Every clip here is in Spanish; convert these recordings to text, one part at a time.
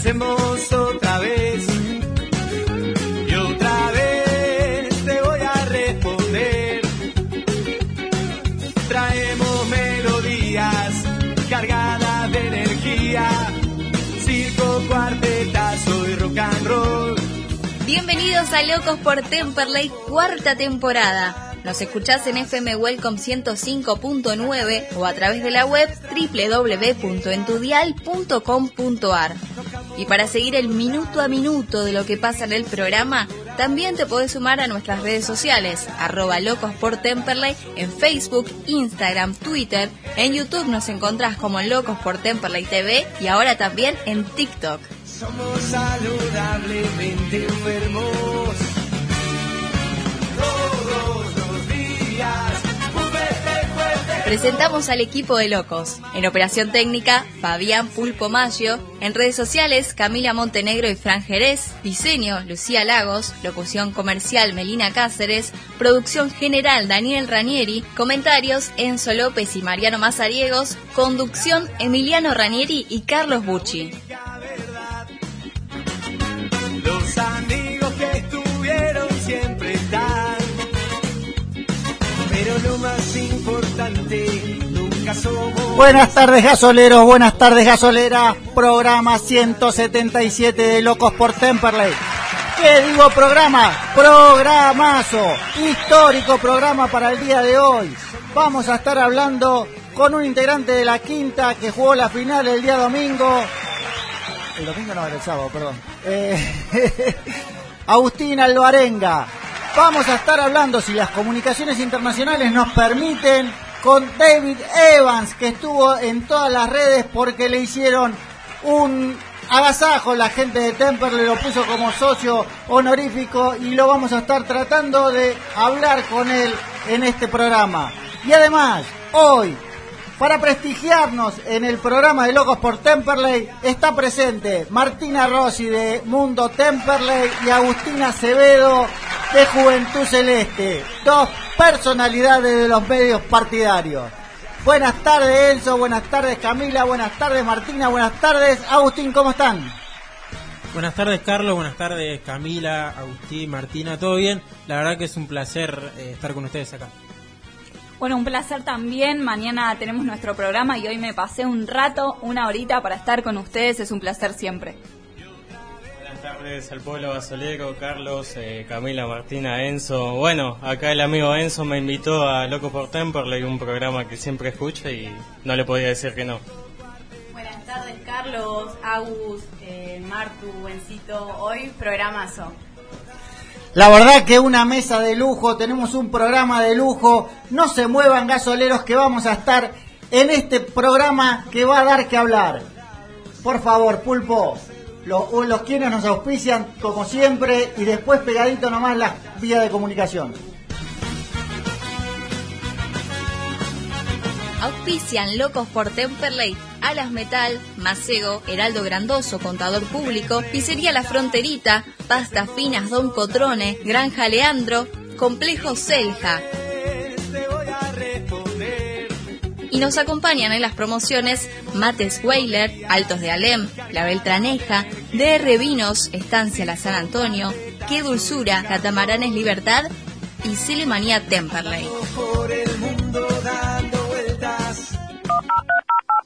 hacemos otra vez. Y otra vez te voy a responder. Traemos melodías cargadas de energía, circo, cuartetazo y rock and roll. Bienvenidos a Locos por Temperley, cuarta temporada. Nos escuchás en FM Welcome 105.9 o a través de la web www.entudial.com.ar. Y para seguir el minuto a minuto de lo que pasa en el programa, también te podés sumar a nuestras redes sociales, arroba locos por en Facebook, Instagram, Twitter. En YouTube nos encontrás como Locos por Temperley TV y ahora también en TikTok. Somos saludablemente enfermos. Presentamos al equipo de locos. En operación técnica, Fabián Pulpo Maggio. En redes sociales, Camila Montenegro y Fran Jerez. Diseño, Lucía Lagos. Locución comercial, Melina Cáceres. Producción general, Daniel Ranieri. Comentarios, Enzo López y Mariano Mazariegos. Conducción, Emiliano Ranieri y Carlos Bucci. Más importante, nunca somos. Buenas tardes gasoleros, buenas tardes gasoleras, programa 177 de Locos por Temperley. ¿Qué digo programa? Programazo, histórico programa para el día de hoy. Vamos a estar hablando con un integrante de la quinta que jugó la final el día domingo. El domingo no, el sábado, perdón. Eh, Agustín Alvarenga. Vamos a estar hablando, si las comunicaciones internacionales nos permiten, con David Evans, que estuvo en todas las redes porque le hicieron un agasajo. La gente de Temperley lo puso como socio honorífico y lo vamos a estar tratando de hablar con él en este programa. Y además, hoy, para prestigiarnos en el programa de Locos por Temperley, está presente Martina Rossi de Mundo Temperley y Agustina Acevedo de Juventud Celeste, dos personalidades de los medios partidarios. Buenas tardes Enzo, buenas tardes Camila, buenas tardes Martina, buenas tardes Agustín, ¿cómo están? Buenas tardes Carlos, buenas tardes Camila, Agustín, Martina, ¿todo bien? La verdad que es un placer eh, estar con ustedes acá. Bueno, un placer también. Mañana tenemos nuestro programa y hoy me pasé un rato, una horita para estar con ustedes. Es un placer siempre. Buenas tardes al pueblo gasolero, Carlos, eh, Camila, Martina, Enzo. Bueno, acá el amigo Enzo me invitó a Locos por Temperley, un programa que siempre escucho y no le podía decir que no. Buenas tardes, Carlos, Agus, eh, Martu, Bencito. Hoy programazo. La verdad que una mesa de lujo, tenemos un programa de lujo. No se muevan gasoleros que vamos a estar en este programa que va a dar que hablar. Por favor, Pulpo, los, los quienes nos auspician como siempre y después pegadito nomás las vías de comunicación. Auspician Locos por Temperley, Alas Metal, Macego, Heraldo Grandoso, Contador Público, Pizzería La Fronterita, Pastas Finas Don Cotrone, Granja Leandro, Complejo Celja. Te voy a responder. Y nos acompañan en las promociones Mates Weiler, Altos de Alem, La Beltraneja, DR Vinos, Estancia La San Antonio, Qué Dulzura, Catamaranes Libertad y Celemanía Temperley.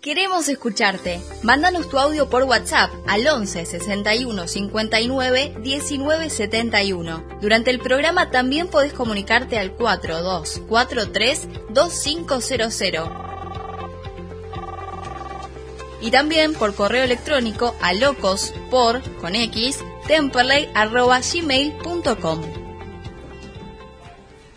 Queremos escucharte. Mándanos tu audio por WhatsApp al 11 61 59 19 71. Durante el programa también podés comunicarte al 4243 2500. Y también por correo electrónico a locos por con x temperley arroba gmail.com.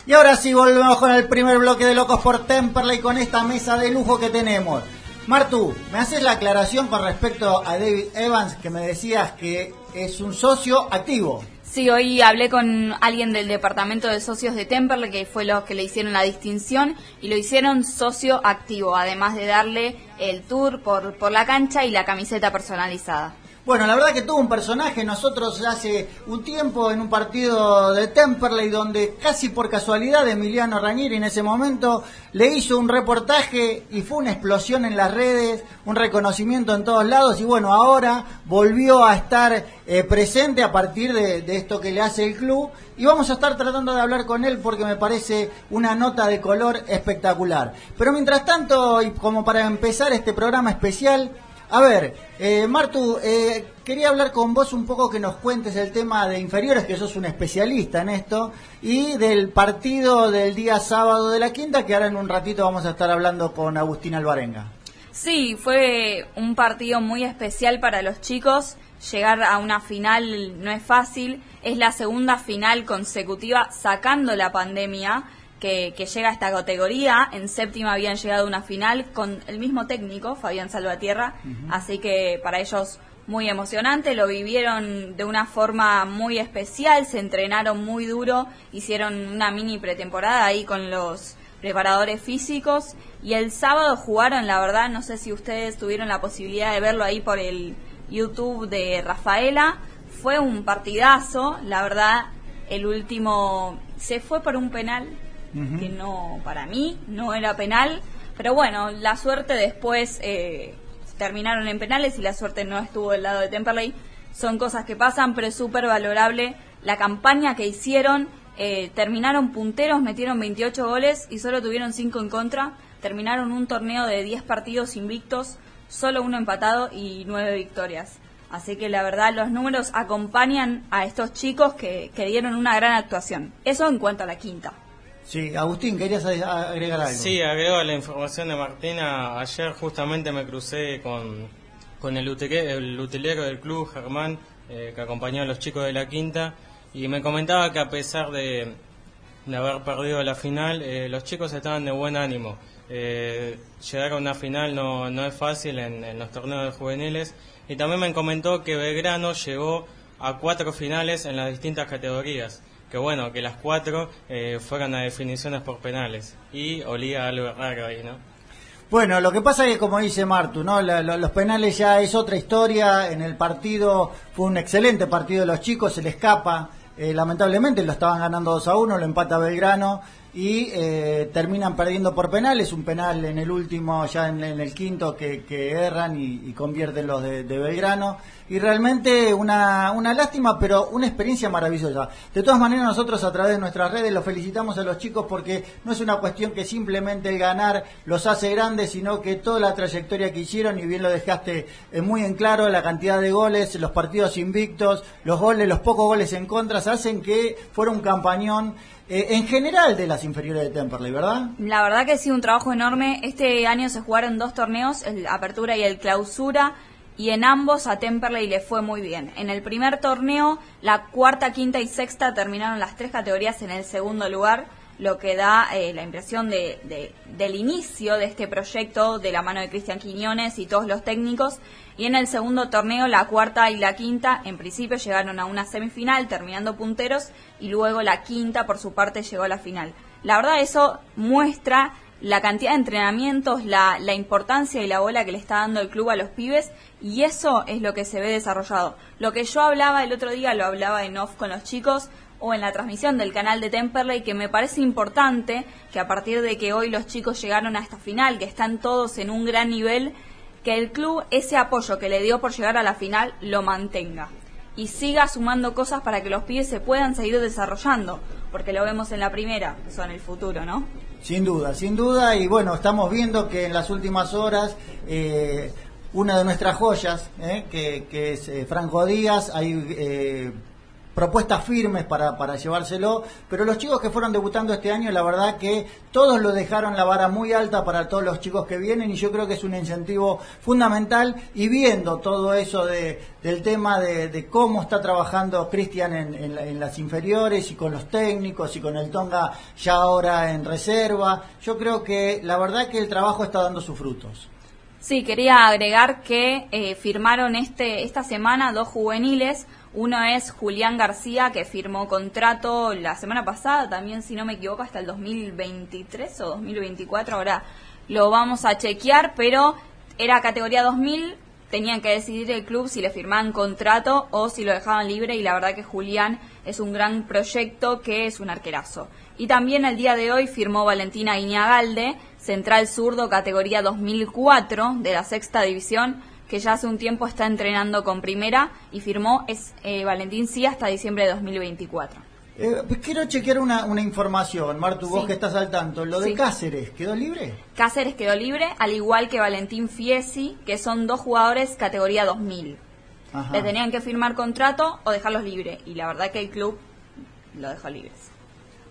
Y ahora sí volvemos con el primer bloque de Locos por Temperley con esta mesa de lujo que tenemos. Martu, ¿me haces la aclaración con respecto a David Evans que me decías que es un socio activo? Sí, hoy hablé con alguien del departamento de socios de Temperley, que fue los que le hicieron la distinción, y lo hicieron socio activo, además de darle el tour por, por la cancha y la camiseta personalizada. Bueno, la verdad que tuvo un personaje, nosotros hace un tiempo en un partido de Temperley donde casi por casualidad Emiliano Rañiri en ese momento le hizo un reportaje y fue una explosión en las redes, un reconocimiento en todos lados y bueno, ahora volvió a estar eh, presente a partir de esto que le hace el club y vamos a estar tratando de hablar con él porque me parece una nota de color espectacular. Pero mientras tanto, y como para empezar este programa especial, a ver, eh, Martu, eh, quería hablar con vos un poco que nos cuentes el tema de inferiores, que sos un especialista en esto, y del partido del día sábado de la quinta, que ahora en un ratito vamos a estar hablando con Agustín Alvarenga. Sí, fue un partido muy especial para los chicos. Llegar a una final no es fácil. Es la segunda final consecutiva sacando la pandemia que, que llega a esta categoría. En séptima habían llegado a una final con el mismo técnico, Fabián Salvatierra. Así que para ellos muy emocionante, lo vivieron de una forma muy especial, se entrenaron muy duro, hicieron una mini pretemporada ahí con los preparadores físicos y el sábado jugaron, la verdad, no sé si ustedes tuvieron la posibilidad de verlo ahí por el YouTube de Rafaela, fue un partidazo, la verdad, el último se fue por un penal que no, para mí, no era penal, pero bueno, la suerte después eh, terminaron en penales y la suerte no estuvo del lado de Temperley. Son cosas que pasan, pero es súper valorable la campaña que hicieron. Eh, terminaron punteros, metieron 28 goles y solo tuvieron 5 en contra. Terminaron un torneo de 10 partidos invictos, solo uno empatado y 9 victorias. Así que la verdad los números acompañan a estos chicos que, que dieron una gran actuación. Eso en cuanto a la quinta. Sí, Agustín, querías agregar algo. Sí, agrego a la información de Martina. Ayer justamente me crucé con, con el, utile- el utilero del club, Germán, eh, que acompañó a los chicos de la quinta, y me comentaba que a pesar de, de haber perdido la final, eh, los chicos estaban de buen ánimo. Eh, llegar a una final no, no es fácil en, en los torneos de juveniles, y también me comentó que Belgrano llegó a cuatro finales en las distintas categorías que bueno, que las cuatro eh, fueran a definiciones por penales. Y olía algo raro ahí, ¿no? Bueno, lo que pasa es que, como dice Martu, ¿no? La- lo- los penales ya es otra historia. En el partido fue un excelente partido de los chicos, se le escapa. eh, lamentablemente lo estaban ganando 2 a 1, lo empata Belgrano y eh, terminan perdiendo por penales. Un penal en el último, ya en, el quinto, que, erran y, convierten los de, Belgrano. Y realmente una, una lástima, pero una experiencia maravillosa. De todas maneras, nosotros a través de nuestras redes los felicitamos a los chicos porque no es una cuestión que simplemente el ganar los hace grandes, sino que toda la trayectoria que hicieron, y bien lo dejaste eh, muy en claro, la cantidad de goles, los partidos invictos, los goles, los pocos goles en contra, hacen que fuera un campañón eh, en general de las inferiores de Temperley, ¿verdad? La verdad que sí, un trabajo enorme. Este año se jugaron dos torneos, el Apertura y el Clausura, y en ambos a Temperley le fue muy bien. En el primer torneo, la cuarta, quinta y sexta terminaron las tres categorías en el segundo lugar, lo que da eh, la impresión de, de- del inicio de este proyecto de la mano de Cristian Quiñones y todos los técnicos. Y en el segundo torneo, la cuarta y la quinta, en principio llegaron a una semifinal, terminando punteros, y luego la quinta, por su parte, llegó a la final. La verdad, eso muestra la cantidad de entrenamientos, la, la importancia y la bola que le está dando el club a los pibes, y eso es lo que se ve desarrollado. Lo que yo hablaba el otro día, lo hablaba en off con los chicos, o en la transmisión del canal de Temperley, que me parece importante que a partir de que hoy los chicos llegaron a esta final, que están todos en un gran nivel, que el club ese apoyo que le dio por llegar a la final lo mantenga y siga sumando cosas para que los pibes se puedan seguir desarrollando, porque lo vemos en la primera, son el futuro, ¿no? Sin duda, sin duda, y bueno, estamos viendo que en las últimas horas eh, una de nuestras joyas, eh, que, que es eh, Franco Díaz, hay propuestas firmes para, para llevárselo, pero los chicos que fueron debutando este año, la verdad que todos lo dejaron la vara muy alta para todos los chicos que vienen y yo creo que es un incentivo fundamental y viendo todo eso de, del tema de, cómo está trabajando Cristian en, en en las inferiores y con los técnicos y con el Tonga ya ahora en reserva, yo creo que la verdad que el trabajo está dando sus frutos. Sí, quería agregar que eh, firmaron este esta semana dos juveniles. Uno es Julián García, que firmó contrato la semana pasada, también si no me equivoco, hasta el 2023 o 2024. Ahora lo vamos a chequear, pero era categoría 2000, tenían que decidir el club si le firmaban contrato o si lo dejaban libre y la verdad que Julián es un gran proyecto que es un arquerazo. Y también el día de hoy firmó Valentina Iñagalde, central zurdo categoría 2004 de la sexta división, que ya hace un tiempo está entrenando con primera y firmó es eh, Valentín sí hasta diciembre de 2024. Eh, quiero chequear una, una información, Martu, vos que estás al tanto. Lo de Sí. Cáceres, ¿quedó libre? Cáceres quedó libre, al igual que Valentín Fiesi, que son dos jugadores categoría 2000. Ajá. Le tenían que firmar contrato o dejarlos libre y la verdad que el club lo dejó libres.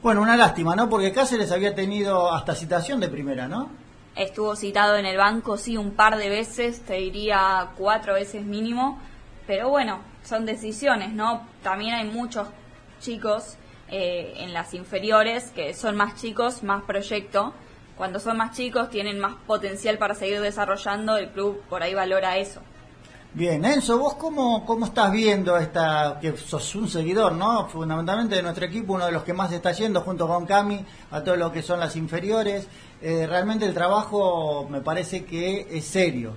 Bueno, una lástima, ¿no? Porque Cáceres había tenido hasta citación de primera, ¿no? Estuvo citado en el banco, sí, un par de veces, te diría cuatro veces mínimo, pero bueno, son decisiones, ¿no? También hay muchos chicos eh, en las inferiores que son más chicos, más proyecto. Cuando son más chicos tienen más potencial para seguir desarrollando, el club por ahí valora eso. Bien, Enzo, ¿vos cómo, cómo estás viendo esta, que sos un seguidor, ¿no? Fundamentalmente de nuestro equipo, uno de los que más está yendo junto con Cami a todo lo que son las inferiores. Eh, realmente el trabajo me parece que es serio.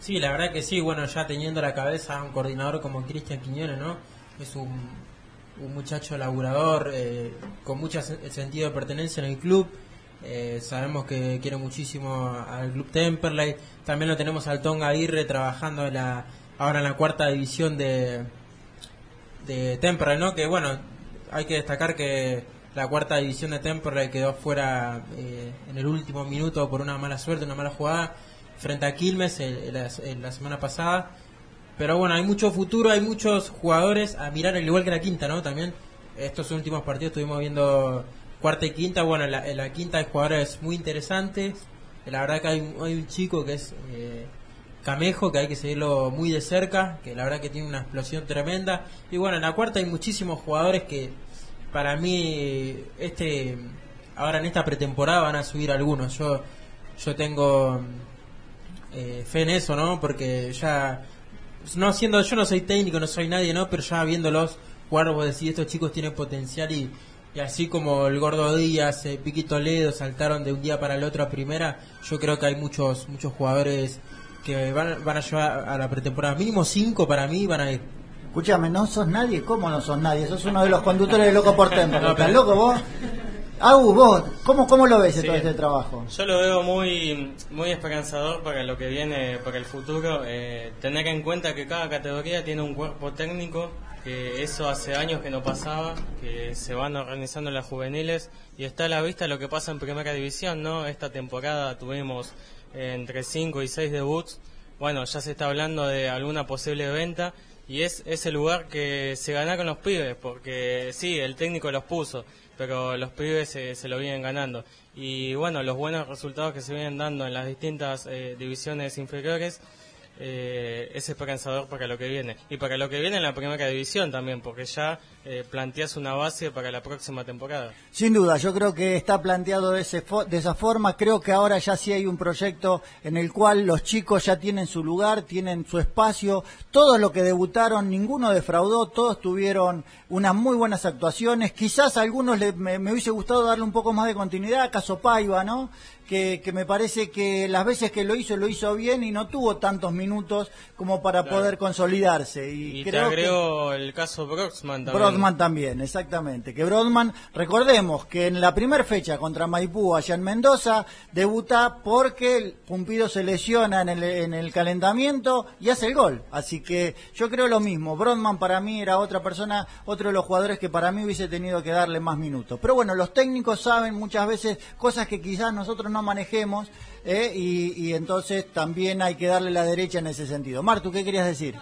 Sí, la verdad que sí, bueno, ya teniendo la cabeza a un coordinador como Cristian Quiñones, ¿no? Es un, un muchacho laburador, eh, con mucho sen- sentido de pertenencia en el club. Eh, sabemos que quiere muchísimo al club Temperley. También lo tenemos al Tonga Aguirre trabajando en la, ahora en la cuarta división de, de Temperley, ¿no? Que bueno, hay que destacar que la cuarta división de Temperley quedó fuera eh, en el último minuto por una mala suerte, una mala jugada frente a Quilmes el- la, semana pasada. Pero bueno, hay mucho futuro, hay muchos jugadores a mirar, al igual que la quinta, ¿no? También estos últimos partidos estuvimos viendo cuarta y quinta. Bueno, en la, en la quinta hay jugadores muy interesantes. La verdad que hay, hay un chico que es eh, Camejo, que hay que seguirlo muy de cerca, que la verdad que tiene una explosión tremenda. Y bueno, en la cuarta hay muchísimos jugadores que para mí este ahora en esta pretemporada van a subir algunos. Yo yo tengo eh, fe en eso, ¿no? Porque ya no siendo yo no soy técnico, no soy nadie, ¿no? Pero ya viéndolos jugar vos decís estos chicos tienen potencial y, y así como el Gordo Díaz, eh, Piqui Toledo saltaron de un día para el otro a primera, yo creo que hay muchos muchos jugadores que van, van a llevar a la pretemporada mínimo cinco para mí van a ir. Escúchame, ¿no sos nadie? ¿Cómo no sos nadie? Sos uno de los conductores de Loco por Tempo. No, ¿Estás pero- loco vos? Agus, vos, ¿cómo, cómo lo ves Sí. todo este trabajo? Yo lo veo muy, muy esperanzador para lo que viene, para el futuro. Eh, tener en cuenta que cada categoría tiene un cuerpo técnico, que eso hace años que no pasaba, que se van organizando las juveniles y está a la vista lo que pasa en primera división, ¿no? Esta temporada tuvimos entre 5 y 6 debuts. Bueno, ya se está hablando de alguna posible venta y es ese lugar que se gana con los pibes, porque sí, el técnico los puso, pero los pibes se, lo vienen ganando. Y bueno, los buenos resultados que se vienen dando en las distintas eh, divisiones inferiores eh, es esperanzador para lo que viene. Y para lo que viene en la primera división también, porque ya eh, planteas una base para la próxima temporada. Sin duda, yo creo que está planteado de, ese fo- de esa forma. Creo que ahora ya sí hay un proyecto en el cual los chicos ya tienen su lugar, tienen su espacio. Todos los que debutaron, ninguno defraudó, todos tuvieron unas muy buenas actuaciones. Quizás a algunos le- me, me hubiese gustado darle un poco más de continuidad, caso Paiva, ¿no? Que, que me parece que las veces que lo hizo, lo hizo bien y no tuvo tantos minutos como para Claro. poder consolidarse. Y, Y te creo que- agrego el caso Broxman también. Brodman también, exactamente. Que Brodman, recordemos que en la primera fecha contra Maipú, allá en Mendoza, debuta porque el Pumpido se lesiona en el, en el calentamiento y hace el gol. Así que yo creo lo mismo. Brodman para mí era otra persona, otro de los jugadores que para mí hubiese tenido que darle más minutos. Pero bueno, los técnicos saben muchas veces cosas que quizás nosotros no manejemos ¿eh? y, y entonces también hay que darle la derecha en ese sentido. Martu, ¿qué querías decir?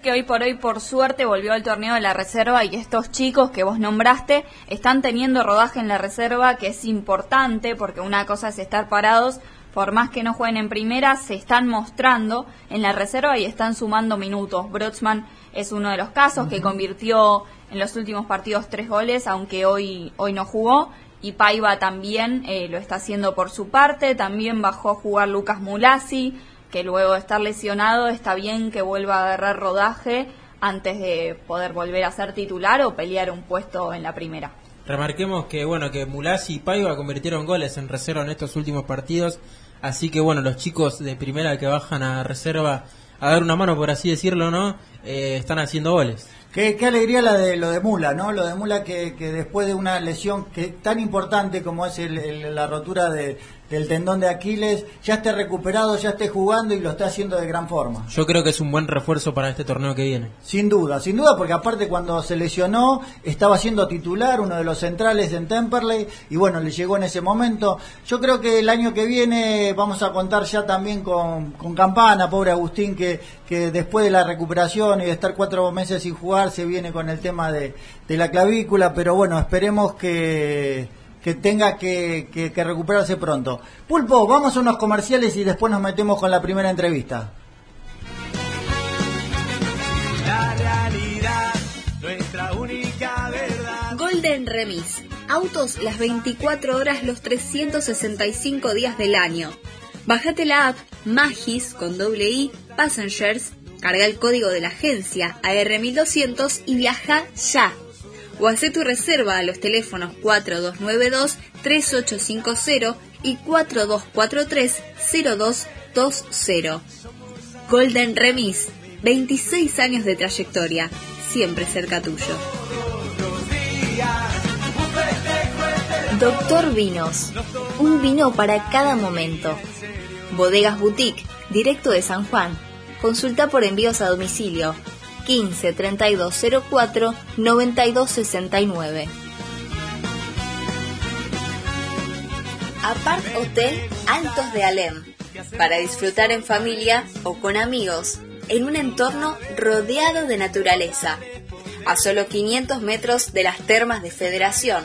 que hoy por hoy, por suerte, volvió al torneo de la reserva y estos chicos que vos nombraste están teniendo rodaje en la reserva, que es importante porque una cosa es estar parados, por más que no jueguen en primera, se están mostrando en la reserva y están sumando minutos. Brotsman es uno de los casos que convirtió en los últimos partidos tres goles, aunque hoy, hoy no jugó. Y Paiva también eh, lo está haciendo por su parte. También bajó a jugar Lucas Mulasi, que luego de estar lesionado está bien que vuelva a agarrar rodaje antes de poder volver a ser titular o pelear un puesto en la primera. Remarquemos que bueno que Mulasi y Paiva convirtieron goles en reserva en estos últimos partidos, así que bueno los chicos de primera que bajan a reserva a dar una mano, por así decirlo, ¿no? Eh, están haciendo goles. Qué, alegría la de lo de Mula, ¿no? Lo de Mula que, después de una lesión que tan importante como es la rotura de, del tendón de Aquiles, ya esté recuperado, ya esté jugando y lo está haciendo de gran forma. Yo creo que es un buen refuerzo para este torneo que viene. Sin duda, sin duda, porque aparte cuando se lesionó estaba siendo titular, uno de los centrales en Temperley, y bueno, le llegó en ese momento. Yo creo que el año que viene vamos a contar ya también con, con Campana, pobre Agustín, que, que después de la recuperación y de estar cuatro meses sin jugar, se viene con el tema de, de la clavícula, pero bueno, esperemos que, que tenga que, que- que recuperarse pronto. Pulpo, vamos a unos comerciales y después nos metemos con la primera entrevista. La realidad, nuestra única verdad. Golden Remis. Autos las 24 horas los 365 días del año. Bájate la app Magis con doble I Passengers, carga el código de la agencia AR1200 y viaja ya. O hace tu reserva a los teléfonos 4292-3850 y 4243-0220. Golden Remis, 26 años de trayectoria, siempre cerca tuyo. Doctor Vinos, un vino para cada momento. Bodegas Boutique, directo de San Juan. Consulta por envíos a domicilio 15 3204 9269. Apart Hotel Altos de Alem, para disfrutar en familia o con amigos, en un entorno rodeado de naturaleza, a solo 500 metros de las termas de Federación.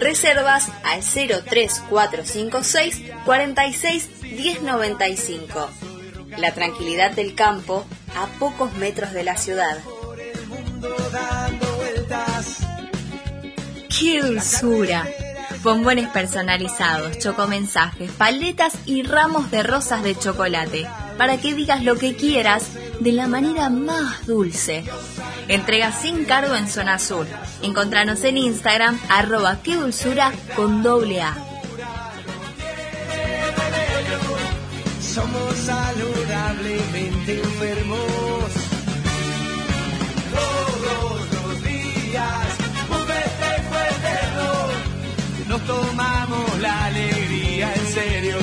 Reservas al 03456 46 1095. La tranquilidad del campo a pocos metros de la ciudad. ¡Qué dulzura! Bombones personalizados, chocomensajes, paletas y ramos de rosas de chocolate, para que digas lo que quieras de la manera más dulce. Entrega sin cargo en Zona Sur. Encontranos en Instagram, arroba qué dulzura con doble A. Somos saludablemente enfermos. Todos los días, un festejo eterno. Nos tomamos la alegría en serio.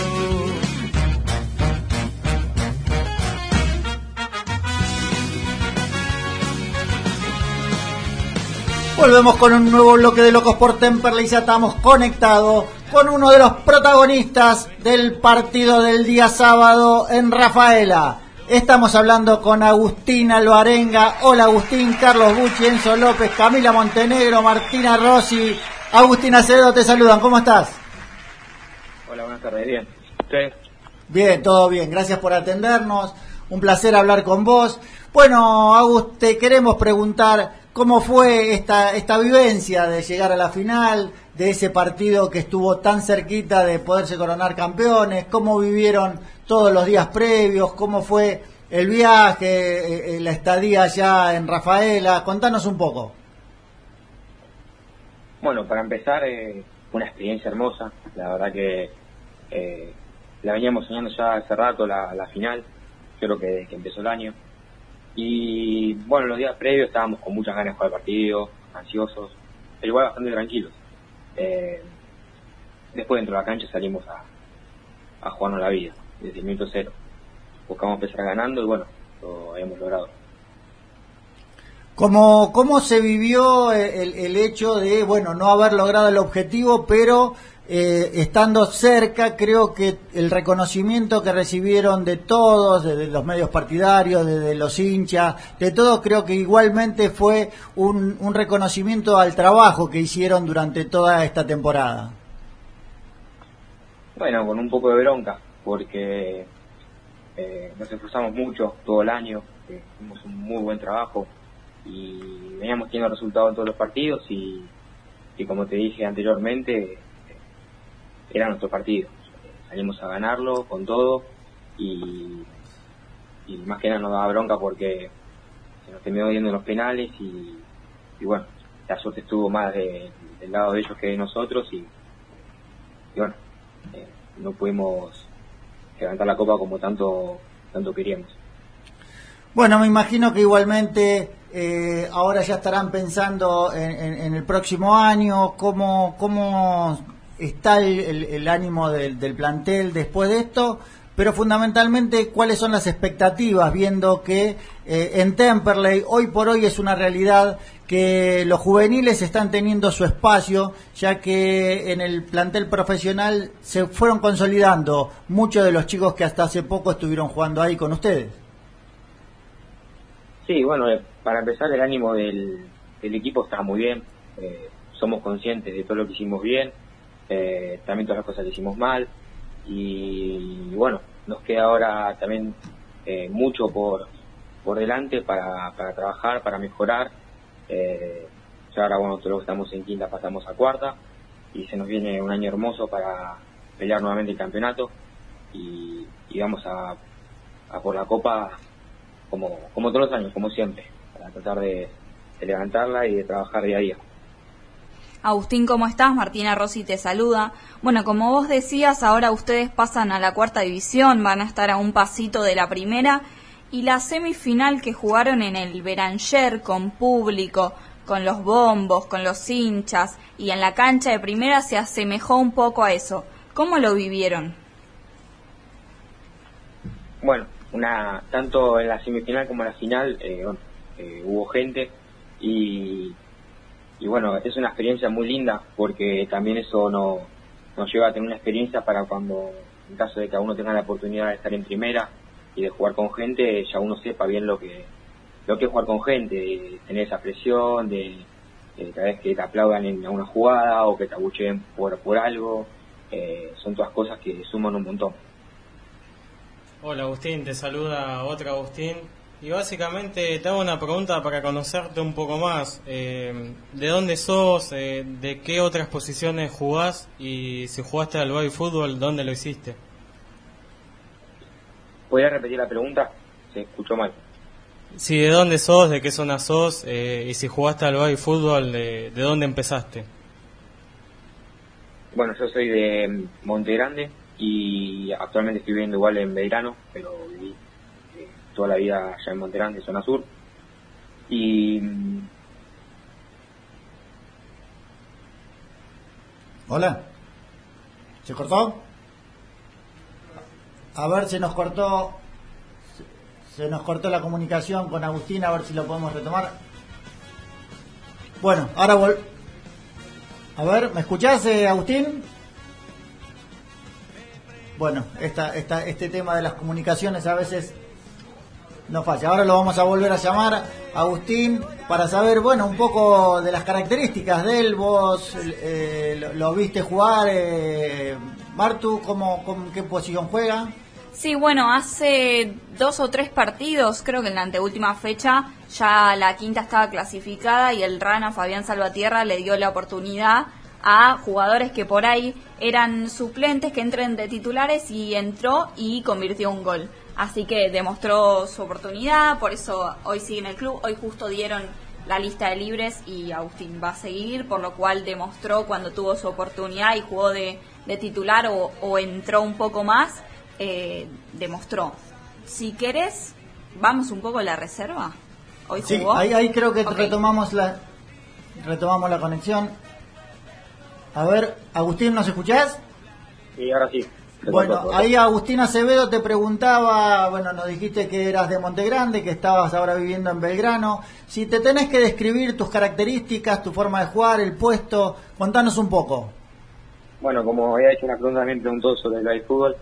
Volvemos con un nuevo bloque de Locos por Temperley. Ya estamos conectados con uno de los protagonistas del partido del día sábado en Rafaela. Estamos hablando con Agustín Alvarenga. Hola Agustín, Carlos Bucci, Enzo López, Camila Montenegro, Martina Rossi, Agustín Acevedo te saludan. ¿Cómo estás? Hola, buenas tardes. Bien. Bien, todo bien. Gracias por atendernos. Un placer hablar con vos. Bueno, Agus, te queremos preguntar cómo fue esta, esta vivencia de llegar a la final, de ese partido que estuvo tan cerquita de poderse coronar campeones, cómo vivieron todos los días previos, cómo fue el viaje, eh, eh, la estadía allá en Rafaela. Contanos un poco. Bueno, para empezar, eh, una experiencia hermosa. La verdad que eh, la veníamos soñando ya hace rato, la, la final, creo que empezó el año. Y bueno, los días previos estábamos con muchas ganas de jugar el partido, ansiosos, pero igual bastante tranquilos. Eh, después dentro de la cancha salimos a, a jugarnos la vida, desde el minuto cero. Buscamos empezar ganando y bueno, lo habíamos logrado. ¿Cómo, ¿Cómo se vivió el, el hecho de, bueno, no haber logrado el objetivo, pero eh, estando cerca, creo que el reconocimiento que recibieron de todos, de, los medios partidarios, de, de los hinchas, de todos, creo que igualmente fue un, reconocimiento al trabajo que hicieron durante toda esta temporada? Bueno, con un poco de bronca, porque eh, nos esforzamos mucho todo el año, eh, hicimos un muy buen trabajo y veníamos teniendo resultados en todos los partidos y, y como te dije anteriormente, era nuestro partido. Salimos a ganarlo con todo y, más que nada nos daba bronca porque se nos terminó yendo en los penales y, bueno, la suerte estuvo más de- del lado de ellos que de nosotros y, bueno, eh, no pudimos levantar la copa como tanto tanto queríamos. Bueno, me imagino que igualmente eh, ahora ya estarán pensando en, en- en el próximo año, cómo, cómo está el, ánimo del, del plantel después de esto, pero fundamentalmente cuáles son las expectativas, viendo que eh, en Temperley hoy por hoy es una realidad que los juveniles están teniendo su espacio, ya que en el plantel profesional se fueron consolidando muchos de los chicos que hasta hace poco estuvieron jugando ahí con ustedes. Sí, bueno, eh, para empezar el ánimo del, del equipo está muy bien. eh, somos conscientes de todo lo que hicimos bien, eh, también todas las cosas que hicimos mal. Y bueno, nos queda ahora también eh, mucho por, por delante para, para trabajar, para mejorar. Eh, ya ahora, bueno, todos estamos en quinta pasamos a cuarta y se nos viene un año hermoso para pelear nuevamente el campeonato y, vamos a, a por la copa como, como todos los años, como siempre, para tratar de levantarla y de trabajar día a día. Agustín, ¿cómo estás? Martina Rossi te saluda. Bueno, como vos decías, ahora ustedes pasan a la cuarta división, van a estar a un pasito de la primera. Y la semifinal que jugaron en el Beranger con público, con los bombos, con los hinchas y en la cancha de primera se asemejó un poco a eso. ¿Cómo lo vivieron? Bueno, una tanto en la semifinal como en la final eh, eh, hubo gente y, y bueno, es una experiencia muy linda porque también eso no, nos lleva a tener una experiencia para cuando, en caso de que uno tenga la oportunidad de estar en primera y de jugar con gente, ya uno sepa bien lo que lo que es jugar con gente, de tener esa presión, de, cada vez que te aplaudan en una jugada o que te abucheen por, por algo, eh, son todas cosas que suman un montón. Hola Agustín, te saluda otro Agustín. Y básicamente te hago una pregunta para conocerte un poco más. Eh, ¿De dónde sos? Eh, ¿De qué otras posiciones jugás? Y si jugaste al baby fútbol, ¿dónde lo hiciste? ¿Podría repetir la pregunta? Se escuchó mal. Sí, ¿de dónde sos? ¿De qué zona sos? Eh, y si jugaste al baby fútbol, ¿de, de dónde empezaste? Bueno, yo soy de Monte Grande y actualmente estoy viviendo igual en Belgrano, pero viví eh, toda la vida allá en Monte Grande, zona sur. Y Hola. ¿Se cortó? A ver, se nos cortó. Se nos cortó la comunicación con Agustín, a ver si lo podemos retomar. Bueno, ahora vol. A ver, ¿me escuchás, eh, Agustín? Bueno, esta, esta, este tema de las comunicaciones a veces no falla. Ahora lo vamos a volver a llamar Agustín para saber, bueno, un poco de las características de él. Vos eh, lo, lo viste jugar, eh, Martu, ¿cómo, cómo- ¿qué posición juega? Sí, bueno, hace dos o tres partidos, creo que en la anteúltima fecha, ya la quinta estaba clasificada y el Rana Fabián Salvatierra le dio la oportunidad a jugadores que por ahí eran suplentes que entren de titulares y entró y convirtió un gol. Así que demostró su oportunidad, por eso hoy sigue en el club. Hoy justo dieron la lista de libres y Agustín va a seguir, por lo cual demostró cuando tuvo su oportunidad y jugó de, de titular o, o entró un poco más, eh, demostró. Si querés, vamos un poco a la reserva. Hoy Sí, jugó. ahí, ahí creo que retomamos la retomamos la conexión. A ver, Agustín, ¿nos escuchás? y ahora sí. Bueno, ahí Agustín Acevedo te preguntaba, bueno, nos dijiste que eras de Montegrande, que estabas ahora viviendo en Belgrano. Si te tenés que describir tus características, tu forma de jugar, el puesto, contanos un poco. Bueno, como había hecho una pregunta, también preguntó sobre el fútbol.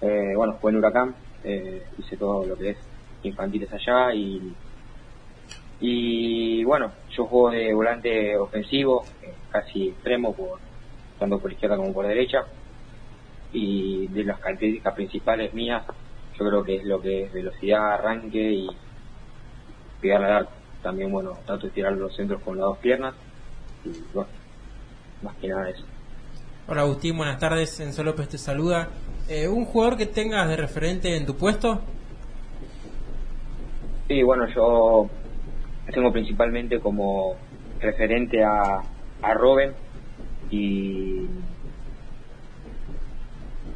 Eh, bueno, fue en Huracán, eh, hice todo lo que es infantiles allá y y bueno, yo juego de volante ofensivo, eh, casi extremo, por, tanto por izquierda como por derecha. Y de las características principales mías, yo creo que es lo que es velocidad, arranque y pegar al arco. También, bueno, trato de tirar los centros con las dos piernas y bueno, más que nada eso. Hola Agustín, buenas tardes. Enzo López te saluda. Eh, ¿Un jugador que tengas de referente en tu puesto? Sí, bueno, yo tengo principalmente como referente a, a Robin y,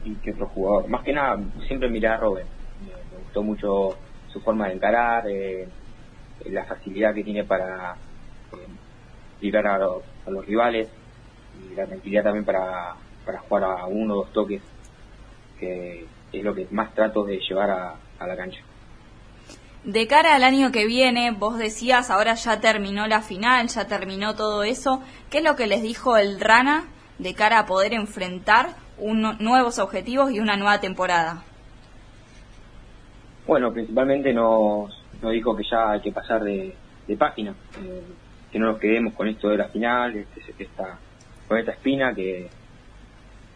y que otro jugador. Más que nada, siempre miré a Robin. Me, gustó mucho su forma de encarar, eh, la facilidad que tiene para llegar a, a, los rivales y la tranquilidad también para, para jugar a uno o dos toques, que es lo que más trato de llevar a la cancha. De cara al año que viene, vos decías, ahora ya terminó la final, ya terminó todo eso. ¿Qué es lo que les dijo el Rana de cara a poder enfrentar nuevos objetivos y una nueva temporada? Bueno, principalmente nos, nos dijo que ya hay que pasar de, página, eh, que no nos quedemos con esto de la final, este, esta, con esta espina, que,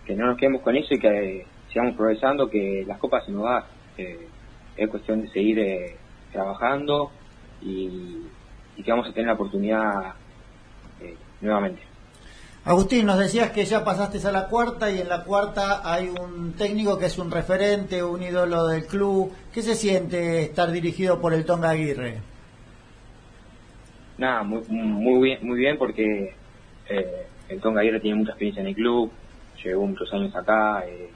que no nos quedemos con eso y que sigamos progresando, que las copas se nos dan. Eh, es cuestión de seguir eh, trabajando y, que vamos a tener la oportunidad nuevamente. Agustín, nos decías que ya pasaste a la cuarta y en la cuarta hay un técnico que es un referente, un ídolo del club. ¿Qué se siente estar dirigido por el Tonga Aguirre? Nada, muy, muy bien, muy bien porque eh, el Tonga Aguirre tiene mucha experiencia en el club, llegó muchos años acá, eh,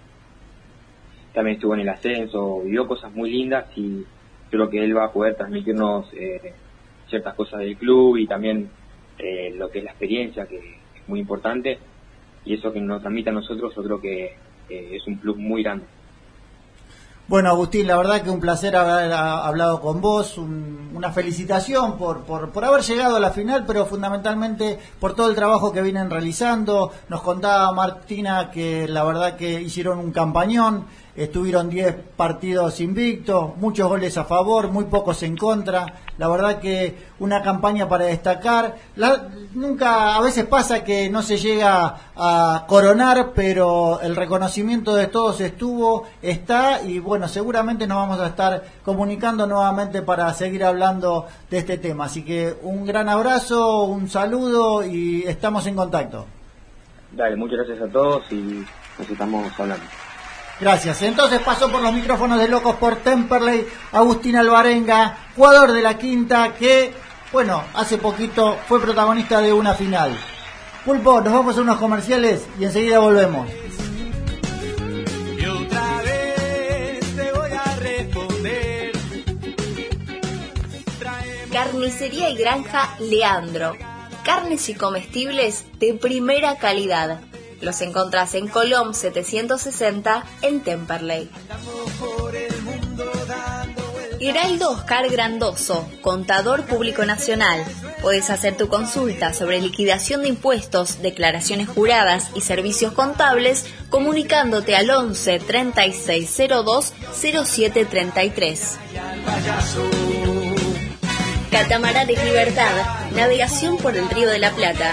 también estuvo en el ascenso, vivió cosas muy lindas y creo que él va a poder transmitirnos eh, ciertas cosas del club y también lo que es la experiencia que muy importante y eso que nos transmite a nosotros yo creo que es un club muy grande. Bueno, Agustín, la verdad que un placer haber hablado con vos, una felicitación por, por, por, haber llegado a la final, pero fundamentalmente por todo el trabajo que vienen realizando. Nos contaba Martina que la verdad que hicieron un campañón, estuvieron 10 partidos invictos, muchos goles a favor, muy pocos en contra. La verdad que una campaña para destacar. nunca, a veces pasa que no se llega a coronar, pero el reconocimiento de todos estuvo, está y bueno, seguramente nos vamos a estar comunicando nuevamente para seguir hablando de este tema. Así que un gran abrazo, un saludo y estamos en contacto. Dale, muchas gracias a todos y nos estamos hablando. Gracias. Entonces pasó por los micrófonos de Locos por Temperley Agustín Alvarenga, jugador de la quinta que, bueno, hace poquito fue protagonista de una final. Pulpo, nos vamos a unos comerciales y enseguida volvemos. Carnicería y Granja Leandro. Carnes y comestibles de primera calidad los encontrás en Colom 760 en Temperley. Heraldo Oscar Grandoso, contador público nacional. Puedes hacer tu consulta sobre liquidación de impuestos, declaraciones juradas y servicios contables comunicándote al 11 3602 0733. Catamaranes Libertad, navegación por el Río de la Plata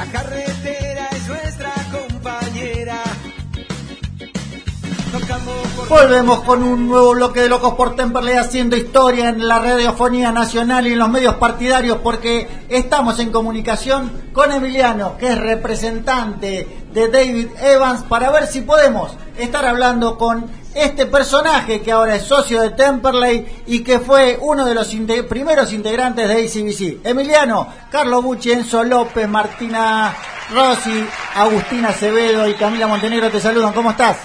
La carretera es nuestra compañera. Volvemos con un nuevo bloque de Locos por Temperley haciendo historia en la radiofonía nacional y en los medios partidarios porque estamos en comunicación con Emiliano, que es representante de David Evans, para ver si podemos estar hablando con este personaje que ahora es socio de Temperley y que fue uno de los inte- primeros integrantes de ACBC. Emiliano, Carlos Bucci, Enzo López, Martina Rossi, Agustina Acevedo y Camila Montenegro te saludan. ¿Cómo estás?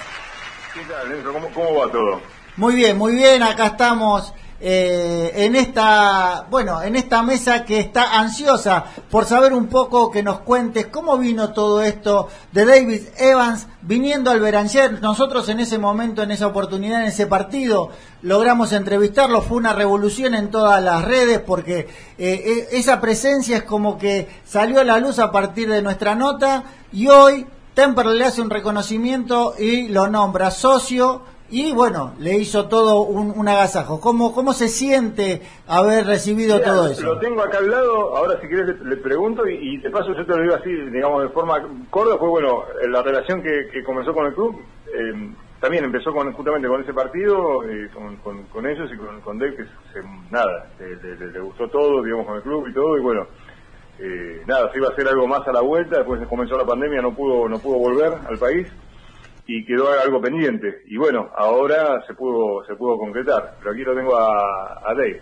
¿Qué tal, Enzo? ¿Cómo, ¿Cómo va todo? Muy bien, muy bien. Acá estamos eh, en esta, bueno, en esta mesa que está ansiosa por saber un poco que nos cuentes cómo vino todo esto de David Evans viniendo al Beranger. Nosotros en ese momento, en esa oportunidad, en ese partido, logramos entrevistarlo. Fue una revolución en todas las redes porque eh, eh, esa presencia es como que salió a la luz a partir de nuestra nota y hoy Temperley le hace un reconocimiento y lo nombra socio y bueno, le hizo todo un, un agasajo. ¿Cómo, ¿Cómo se siente haber recibido Mira, todo eso? Lo tengo acá al lado, ahora si querés le, le pregunto y, y de paso yo te lo digo así, digamos, de forma corta, fue bueno, la relación que, que comenzó con el club, eh, también empezó con justamente con ese partido, eh, con, con- con ellos y con, con Dave, que se- nada, le- le gustó todo, digamos, con el club y todo, y bueno, eh, nada, se iba a hacer algo más a la vuelta, después comenzó la pandemia, no pudo, no pudo volver al país y quedó algo pendiente. Y bueno, ahora se pudo, se pudo concretar, pero aquí lo tengo a, a Dave.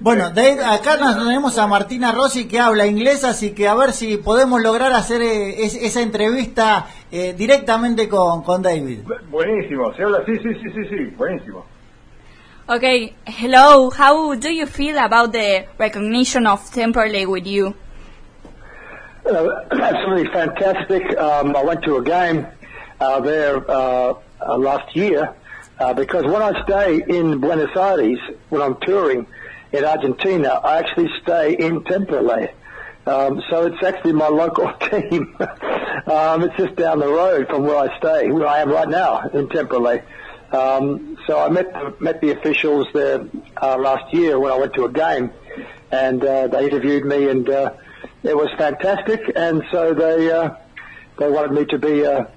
Bueno, Dave, acá nos tenemos a Martina Rossi que habla inglés, así que a ver si podemos lograr hacer eh, es- esa entrevista eh, directamente con, con David. Buenísimo, se habla, sí, sí, sí, sí, sí, buenísimo. Okay, hello. How do you feel about the recognition of Temperley with you? Uh, absolutely fantastic. Um, I went to a game uh, there uh, uh, last year uh, because when I stay in Buenos Aires, when I'm touring in Argentina, I actually stay in Temperley. Um, so it's actually my local team. um, it's just down the road from where I stay, where I am right now in Temperley. Um, so I met the, met the officials there uh, last year when I went to a game, and uh, they interviewed me, and uh, it was fantastic. And so they uh, they wanted me to be a,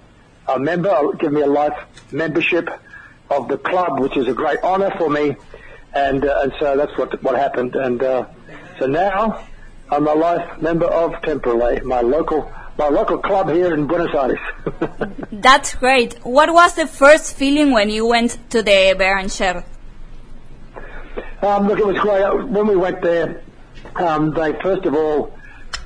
a member, give me a life membership of the club, which is a great honour for me. And uh, and so that's what what happened. And uh, so now I'm a life member of Temperley, my local my local club here in Buenos Aires. That's great. What was the first feeling when you went to the Beranger? Um, look, it was great. When we went there, um, they first of all,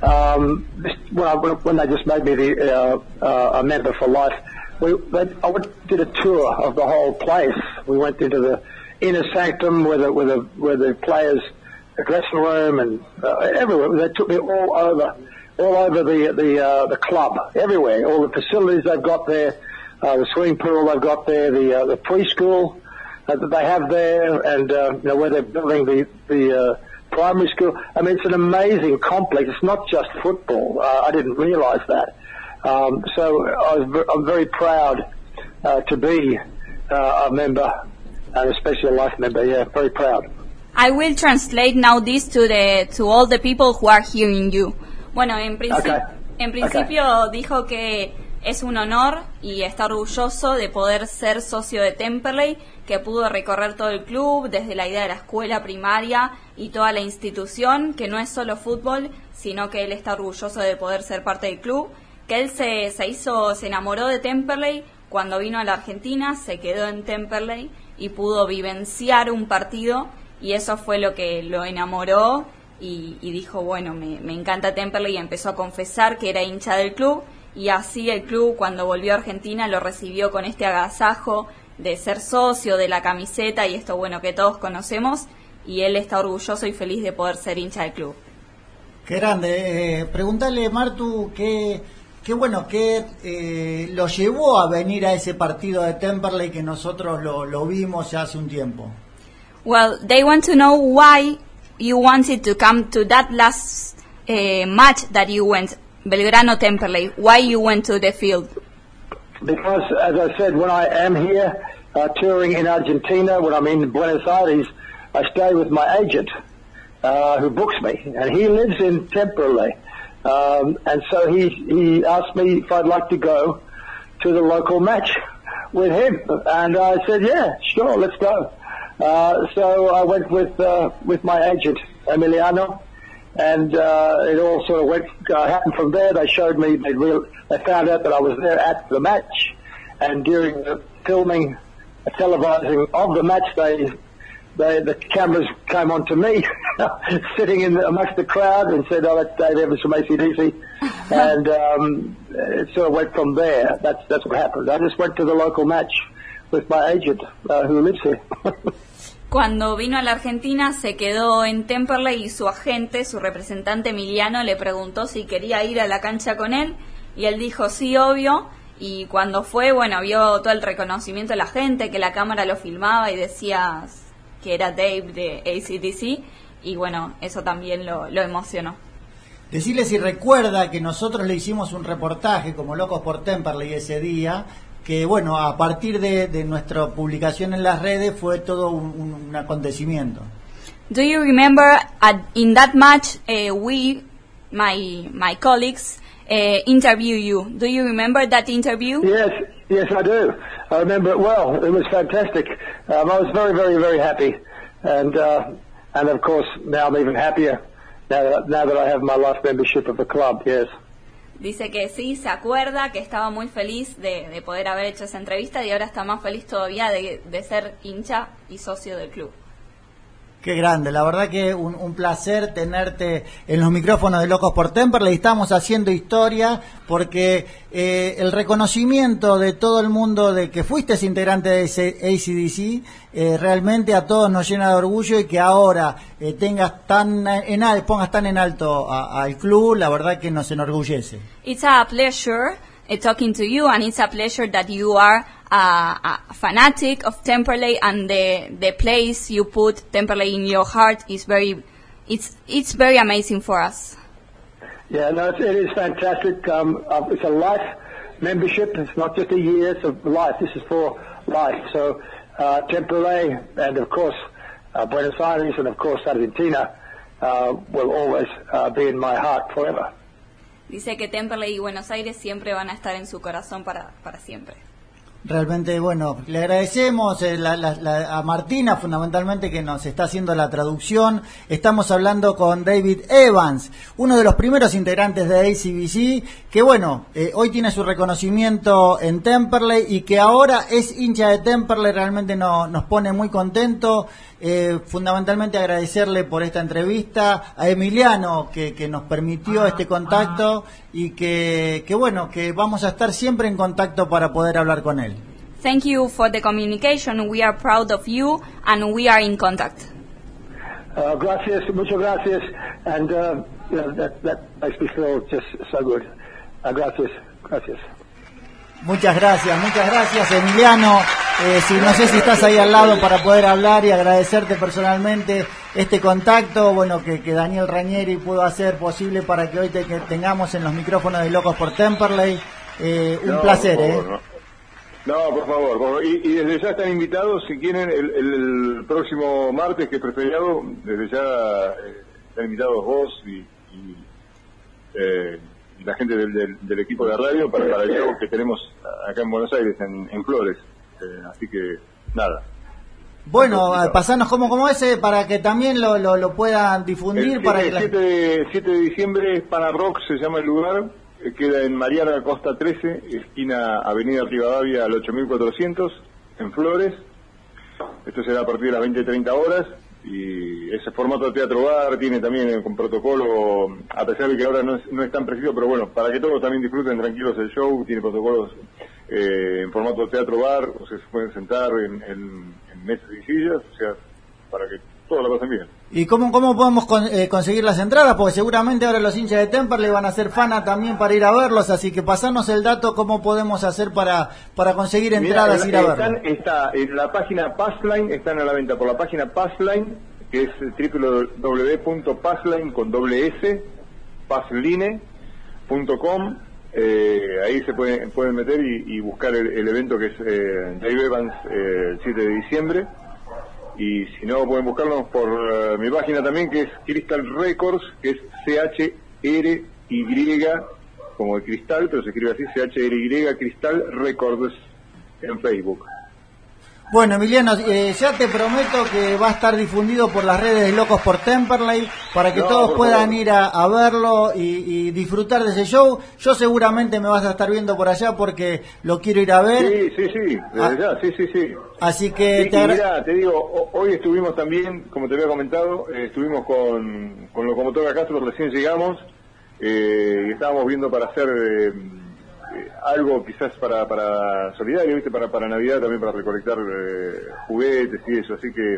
um, when, I, when they just made me the, uh, uh, a member for life, we, they, I went, did a tour of the whole place. We went into the inner sanctum where the, where the, where the players, dressing room and uh, everywhere. They took me all over, all over the, the, uh, the club, everywhere. All the facilities they've got there, uh, the swimming pool they've got there, the, uh, the preschool, uh, that they have there, and uh, you know where they're building the the uh, primary school. I mean, it's an amazing complex. It's not just football. Uh, I didn't realise that. Um, so I I'm very proud uh, to be uh, a member, and especially a life member. Yeah, very proud. I will translate now this to the to all the people who are hearing you. Bueno, en, princi Okay. en principio dijo que es un honor y está orgulloso de poder ser socio de Temperley, que pudo recorrer todo el club, desde la idea de la escuela primaria y toda la institución, que no es solo fútbol, sino que él está orgulloso de poder ser parte del club, él se, se hizo, se enamoró de Temperley cuando vino a la Argentina, se quedó en Temperley y pudo vivenciar un partido y eso fue lo que lo enamoró y, dijo, bueno, me, me encanta Temperley y empezó a confesar que era hincha del club y así el club cuando volvió a Argentina lo recibió con este agasajo de ser socio de la camiseta y esto bueno que todos conocemos y él está orgulloso y feliz de poder ser hincha del club. Qué grande. Eh, preguntale, Martu, qué, qué bueno, qué eh, lo llevó a venir a ese partido de Temperley que nosotros lo, lo vimos ya hace un tiempo. Well, they want to know why you wanted to come to that last uh, match that you went, Belgrano Temperley. Why you went to the field? Because, as I said, when I am here uh, touring in Argentina, when I'm in Buenos Aires, I stay with my agent uh, who books me, and he lives in Temperley. Um, and so he he asked me if I'd like to go to the local match with him, and I said, yeah, sure, let's go. Uh, so I went with uh, with my agent Emiliano, and uh, it all sort of went uh, happened from there. They showed me they real they found out that I was there at the match, and during the filming, televising of the match, they they the cameras came on to me sitting in the, amongst the crowd and said, "Oh, that's Dave Evans from ACDC," and um, it sort of went from there. That's that's what happened. I just went to the local match with my agent uh, who lives here. Cuando vino a la Argentina se quedó en Temperley y su agente, su representante Emiliano, le preguntó si quería ir a la cancha con él y él dijo sí, obvio. Y cuando fue, bueno, vio todo el reconocimiento de la gente, que la cámara lo filmaba y decía que era Dave de ACDC y bueno, eso también lo, lo emocionó. Decirle si recuerda que nosotros le hicimos un reportaje como Locos por Temperley ese día, que bueno, a partir de, de nuestra publicación en las redes fue todo un, un- un acontecimiento. Do you remember at, in that match uh, we, my my colleagues, uh, interview you? Do you remember that interview? Yes, yes, I do. I remember it well. It was fantastic. Um, I was very, very, very happy, and uh, and of course now I'm even happier now that, now that I have my life membership of the club. Yes. Dice que sí, se acuerda, que estaba muy feliz de, de poder haber hecho esa entrevista y ahora está más feliz todavía de, de ser hincha y socio del club. Qué grande, la verdad que un, un placer tenerte en los micrófonos de Locos por Temperley. Estamos haciendo historia porque eh, el reconocimiento de todo el mundo de que fuiste integrante de ACDC eh, realmente a todos nos llena de orgullo y que ahora eh, tengas tan en al- pongas tan en alto al club, la verdad que nos enorgullece. It's a pleasure uh, talking to you, and it's a pleasure that you are a, a fanatic of Temperley, and the the place you put Temperley in your heart is very, it's it's very amazing for us. Yeah, no, it's, it is fantastic. Um, uh, it's a life membership. It's not just a year. It's a life. This is for life. So, uh, Temperley and of course uh, Buenos Aires and of course Argentina uh, will always uh, be in my heart forever. Dice que Temperley y Buenos Aires siempre van a estar en su corazón para, para siempre. Realmente, bueno, le agradecemos eh, a Martina fundamentalmente que nos está haciendo la traducción. Estamos hablando con David Evans, uno de los primeros integrantes de ACBC, que bueno, eh, hoy tiene su reconocimiento en Temperley y que ahora es hincha de Temperley, realmente no- nos pone muy contento. Eh, fundamentalmente agradecerle por esta entrevista a Emiliano que, que nos permitió este contacto y que, que bueno, que vamos a estar siempre en contacto para poder hablar con él. Thank you for the communication. We are proud of you, and we are in contact. Uh, gracias, muchas gracias, and uh, you know, that, that makes me feel just so good. Uh, gracias, gracias. Muchas gracias, muchas gracias Emiliano. Eh, si, no sé si estás ahí al lado para poder hablar y agradecerte personalmente este contacto, bueno, que, que Daniel Rañeri pudo hacer posible para que hoy te, que tengamos en los micrófonos de Locos por Temperley. Eh, un No, placer, por ¿eh? no. No, por favor, por favor. Y, y desde ya están invitados, si quieren, el, el- el próximo martes, que es preferiado, desde ya eh, están invitados vos y, y, eh, y la gente del, del- del equipo de radio para, para el show que tenemos acá en Buenos Aires, en, en Flores. Eh, así que, nada. Bueno, eh, pasanos como como ese para que también lo, lo, lo puedan difundir El para que 7, la- de, 7 de diciembre, Pana Rock se llama el lugar, eh, queda en Mariana Costa 13, esquina Avenida Rivadavia al 8400, en Flores. Esto será a partir de las 20-30 horas y ese formato de teatro bar tiene también eh, con protocolo, a pesar de que ahora no es, no es tan preciso, pero bueno, para que todos también disfruten tranquilos el show, tiene protocolos eh, en formato teatro bar, o sea, se pueden sentar en, en- en mesas y sillas, o sea, para que todos lo pasen bien. ¿Y cómo, cómo podemos con- eh, conseguir las entradas? Porque seguramente ahora los hinchas de Temperley van a ser fana también para ir a verlos, así que pasarnos el dato, cómo podemos hacer para, para conseguir entradas y ir a verlos. están- está en la página Passline, están a la venta por la página Passline, que es www.passline con doble S, passline.com. Eh, ahí se pueden, pueden meter y, buscar el, el evento que es eh, Dave Evans eh, el 7 de diciembre. Y si no, pueden buscarnos por eh, mi página también, que es Crystal Records, que es C-H-R-Y, como de cristal, pero se escribe así, C-H-R-Y, Cristal Records, en Facebook. Bueno, Emiliano, eh, ya te prometo que va a estar difundido por las redes de Locos por Temperley para que No, todos puedan favor. ir a, a verlo y, y disfrutar de ese show. Yo seguramente me vas a estar viendo por allá porque lo quiero ir a ver. Sí, sí, sí, desde Ah. ya, sí, sí, sí. Así que Sí, te mirá, te digo, ho- hoy estuvimos también, como te había comentado, eh, estuvimos con, con Locomotora Castro, recién llegamos, eh, y estábamos viendo para hacer eh, algo quizás para, para solidario, ¿viste? Para, para Navidad también, para recolectar eh, juguetes y eso, así que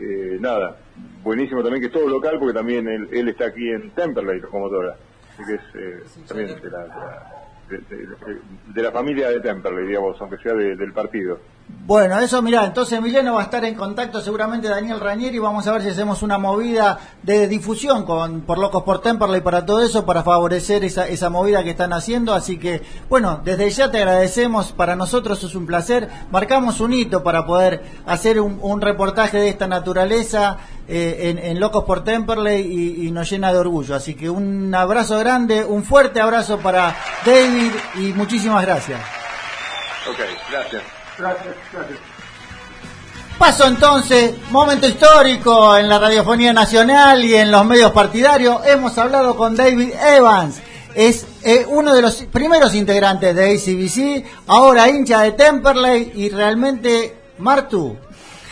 eh, nada, buenísimo también que es todo local, porque también él, él está aquí en Temperley, Locomotora, así que es eh, también de la, de, la, de- de- la familia de Temperley, digamos, aunque sea de- del partido. Bueno, eso mirá, entonces Emiliano va a estar en contacto seguramente Daniel Rañeri y vamos a ver si hacemos una movida de difusión con por Locos por Temperley para todo eso, para favorecer esa, esa movida que están haciendo. Así que, bueno, desde ya te agradecemos, para nosotros es un placer. Marcamos un hito para poder hacer un, un reportaje de esta naturaleza eh, en, en Locos por Temperley y, y nos llena de orgullo. Así que un abrazo grande, un fuerte abrazo para David y muchísimas gracias. Ok, gracias. Gracias, gracias. Paso entonces, momento histórico en la radiofonía nacional y en los medios partidarios. Hemos hablado con David Evans. Es eh, uno de los primeros integrantes de ACBC, ahora hincha de Temperley y realmente, Martu,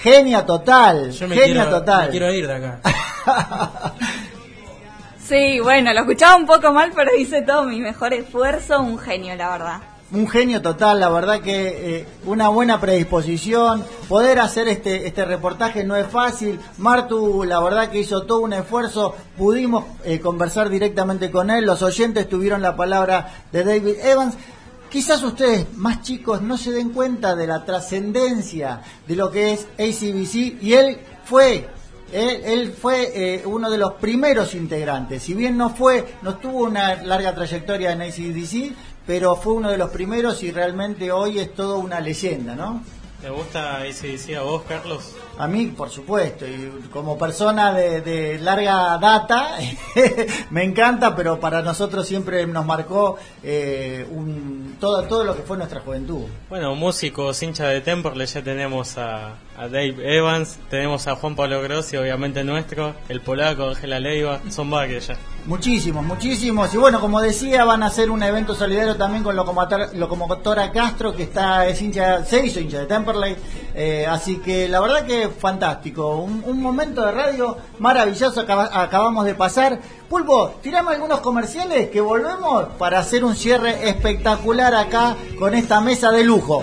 genia total, Yo me genia quiero, total. me quiero ir de acá. Sí, bueno, lo escuchaba un poco mal, pero hice todo mi mejor esfuerzo. Un genio, la verdad. Un genio total, la verdad que eh, una buena predisposición, poder hacer este este reportaje no es fácil, Martu la verdad que hizo todo un esfuerzo, pudimos eh, conversar directamente con él, los oyentes tuvieron la palabra de David Evans, quizás ustedes más chicos no se den cuenta de la trascendencia de lo que es ACBC y él fue él, fue eh, uno de los primeros integrantes. Si bien no fue, no tuvo una larga trayectoria en ACDC, pero fue uno de los primeros y realmente hoy es toda una leyenda, ¿no? ¿Te gusta ese decía a vos, Carlos? A mí, por supuesto, y como persona de, de larga data, me encanta, pero para nosotros siempre nos marcó eh, un, todo, todo lo que fue nuestra juventud. Bueno, músicos, hincha de Temperley, ya tenemos a, a Dave Evans, tenemos a Juan Pablo Grossi, obviamente nuestro, el polaco, Ángela Leiva, son varios ya. Muchísimos, muchísimos. Y bueno, como decía, van a hacer un evento solidario también con Locomotora, Locomotora Castro, que está es hincha, se hizo hincha de Temperley. Eh, así que la verdad que fantástico. Un, un momento de radio maravilloso acaba- acabamos de pasar. Pulpo, tirame algunos comerciales que volvemos para hacer un cierre espectacular acá con esta mesa de lujo.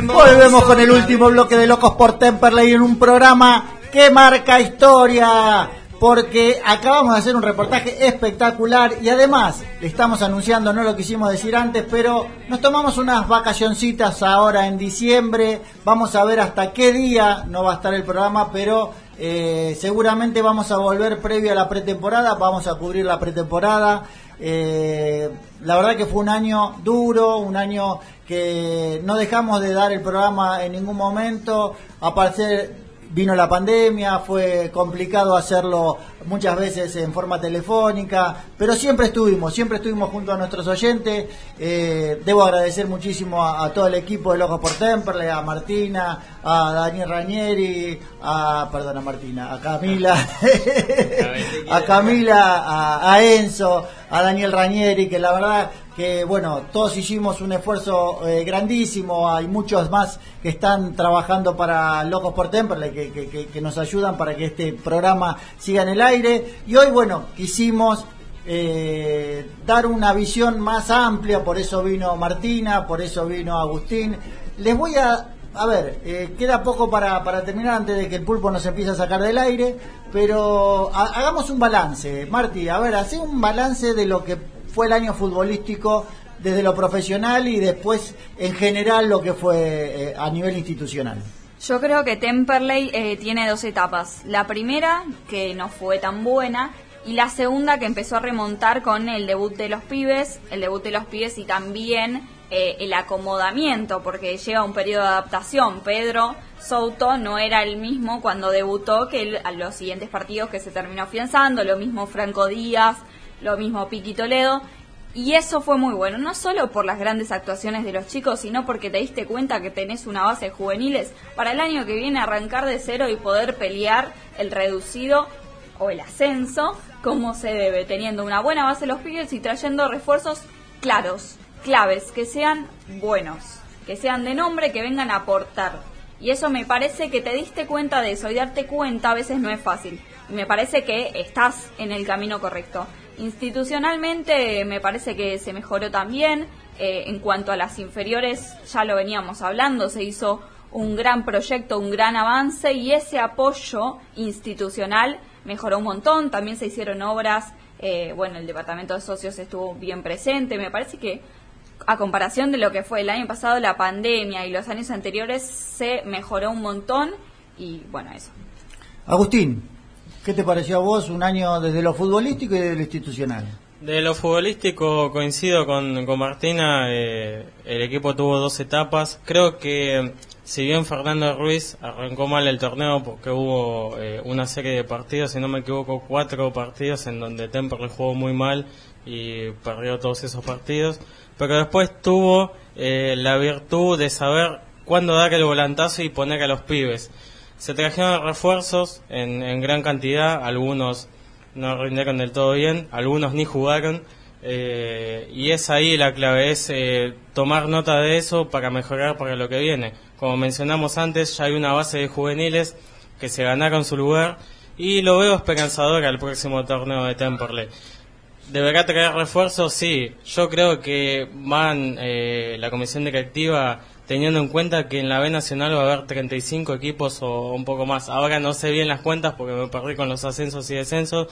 Volvemos con el último bloque de Locos por Temperley en un programa que marca historia. Porque acabamos de hacer un reportaje espectacular y además le estamos anunciando, no lo quisimos decir antes, pero nos tomamos unas vacacioncitas ahora en diciembre. Vamos a ver hasta qué día no va a estar el programa, pero eh, seguramente vamos a volver previo a la pretemporada. Vamos a cubrir la pretemporada. Eh, la verdad que fue un año duro, un año que no dejamos de dar el programa en ningún momento. Aparte vino la pandemia, fue complicado hacerlo muchas veces en forma telefónica, pero siempre estuvimos, siempre estuvimos junto a nuestros oyentes. Eh, debo agradecer muchísimo a, a todo el equipo de Locos por Temperley, a Martina, a Daniel Ranieri, a, perdón, a Martina, a Camila, a Camila, a, a Enzo, a Daniel Ranieri, que la verdad que bueno, todos hicimos un esfuerzo eh, grandísimo, hay muchos más que están trabajando para Locos por Temperley, que, que, que- nos ayudan para que este programa siga en el aire. Y hoy, bueno, quisimos eh, dar una visión más amplia, por eso vino Martina, por eso vino Agustín. Les voy a... A ver, eh, queda poco para, para terminar antes de que el pulpo nos empiece a sacar del aire, pero ha- hagamos un balance. Marti, a ver, hace un balance de lo que fue el año futbolístico desde lo profesional y después en general lo que fue eh, a nivel institucional. Yo creo que Temperley eh, tiene dos etapas. La primera, que no fue tan buena, y la segunda, que empezó a remontar con el debut de los pibes, el debut de los pibes y también eh, el acomodamiento, porque lleva un periodo de adaptación. Pedro Souto no era el mismo cuando debutó que el- a los siguientes partidos que se terminó afianzando, lo mismo Franco Díaz, lo mismo Piqui Toledo. Y eso fue muy bueno, no solo por las grandes actuaciones de los chicos, sino porque te diste cuenta que tenés una base de juveniles para el año que viene arrancar de cero y poder pelear el reducido o el ascenso como se debe, teniendo una buena base de los pibes y trayendo refuerzos claros, claves, que sean buenos, que sean de nombre, que vengan a aportar. Y eso me parece que te diste cuenta de eso y darte cuenta a veces no es fácil. Y me parece que estás en el camino correcto. Institucionalmente me parece que se mejoró también. Eh, en cuanto a las inferiores, ya lo veníamos hablando, se hizo un gran proyecto, un gran avance y ese apoyo institucional mejoró un montón, también se hicieron obras, eh, bueno, el departamento de socios estuvo bien presente, me parece que a comparación de lo que fue el año pasado, la pandemia y los años anteriores, se mejoró un montón y bueno, eso. Agustín, ¿qué te pareció a vos un año desde lo futbolístico y desde lo institucional? De lo futbolístico coincido con, con Martina, eh, el equipo tuvo dos etapas. Creo que si bien Fernando Ruiz arrancó mal el torneo porque hubo eh, una serie de partidos, si no me equivoco, cuatro partidos en donde Temperley jugó muy mal y perdió todos esos partidos, pero después tuvo eh, la virtud de saber cuándo dar el volantazo y poner a los pibes. Se trajeron refuerzos en, en gran cantidad, algunos no rindieron del todo bien, algunos ni jugaron. Eh, y es ahí la clave, es eh, tomar nota de eso para mejorar para lo que viene. Como mencionamos antes, ya hay una base de juveniles que se ganaron su lugar y lo veo esperanzador al próximo torneo de Temperley. ¿Deberá traer refuerzos? Sí. Yo creo que van eh, la comisión directiva teniendo en cuenta que en la B Nacional va a haber 35 equipos o un poco más. Ahora no sé bien las cuentas porque me perdí con los ascensos y descensos.